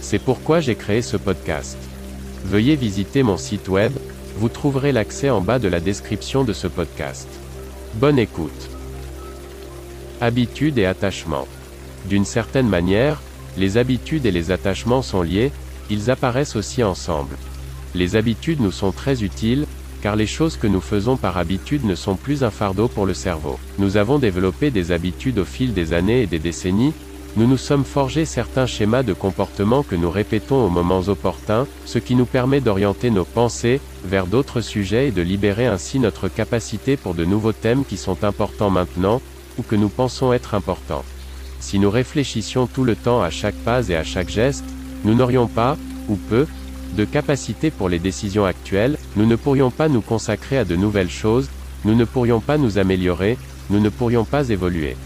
C'est pourquoi j'ai créé ce podcast. Veuillez visiter mon site web, vous trouverez l'accès en bas de la description de ce podcast. Bonne écoute. Habitudes et attachements. D'une certaine manière, les habitudes et les attachements sont liés, ils apparaissent aussi ensemble. Les habitudes nous sont très utiles, car les choses que nous faisons par habitude ne sont plus un fardeau pour le cerveau. Nous avons développé des habitudes au fil des années et des décennies, nous nous sommes forgés certains schémas de comportement que nous répétons aux moments opportuns, ce qui nous permet d'orienter nos pensées vers d'autres sujets et de libérer ainsi notre capacité pour de nouveaux thèmes qui sont importants maintenant, ou que nous pensons être importants. Si nous réfléchissions tout le temps à chaque pas et à chaque geste, nous n'aurions pas, ou peu, de capacité pour les décisions actuelles, nous ne pourrions pas nous consacrer à de nouvelles choses, nous ne pourrions pas nous améliorer, nous ne pourrions pas évoluer.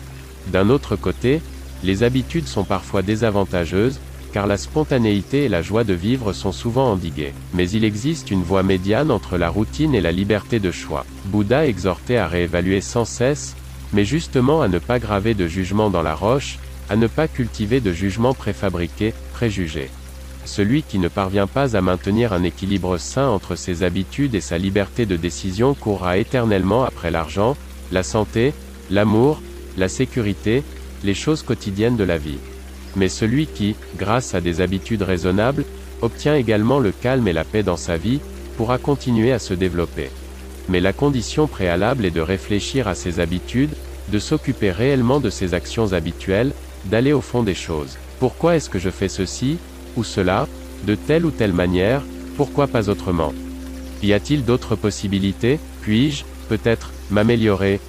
D'un autre côté, les habitudes sont parfois désavantageuses, car la spontanéité et la joie de vivre sont souvent endiguées. Mais il existe une voie médiane entre la routine et la liberté de choix. Bouddha exhortait à réévaluer sans cesse, mais justement à ne pas graver de jugement dans la roche, à ne pas cultiver de jugements préfabriqués, préjugés. Celui qui ne parvient pas à maintenir un équilibre sain entre ses habitudes et sa liberté de décision courra éternellement après l'argent, la santé, l'amour, la sécurité, les choses quotidiennes de la vie. Mais celui qui, grâce à des habitudes raisonnables, obtient également le calme et la paix dans sa vie, pourra continuer à se développer. Mais la condition préalable est de réfléchir à ses habitudes, de s'occuper réellement de ses actions habituelles, d'aller au fond des choses. Pourquoi est-ce que je fais ceci, ou cela, de telle ou telle manière, pourquoi pas autrement? Y a-t-il d'autres possibilités? Puis-je, peut-être, m'améliorer?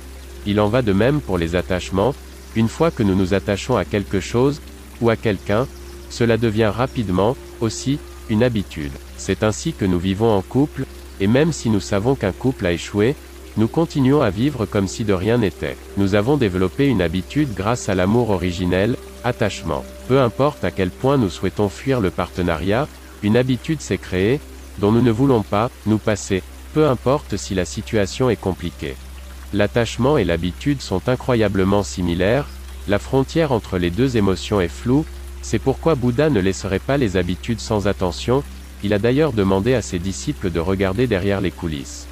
Il en va de même pour les attachements, une fois que nous nous attachons à quelque chose, ou à quelqu'un, cela devient rapidement, aussi, une habitude. C'est ainsi que nous vivons en couple, et même si nous savons qu'un couple a échoué, nous continuons à vivre comme si de rien n'était. Nous avons développé une habitude grâce à l'amour originel, attachement. Peu importe à quel point nous souhaitons fuir le partenariat, une habitude s'est créée, dont nous ne voulons pas, nous passer, peu importe si la situation est compliquée. L'attachement et l'habitude sont incroyablement similaires, la frontière entre les deux émotions est floue, c'est pourquoi Bouddha ne laisserait pas les habitudes sans attention, il a d'ailleurs demandé à ses disciples de regarder derrière les coulisses.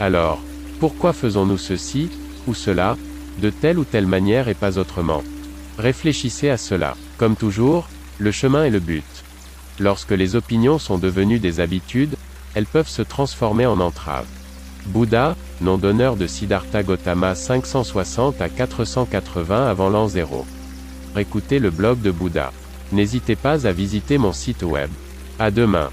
Alors, pourquoi faisons-nous ceci, ou cela, de telle ou telle manière et pas autrement? Réfléchissez à cela. Comme toujours, le chemin est le but. Lorsque les opinions sont devenues des habitudes, elles peuvent se transformer en entraves. Bouddha, nom d'honneur de Siddhartha Gautama 560 à 480 avant l'an 0. Écoutez le blog de Bouddha. N'hésitez pas à visiter mon site web. À demain.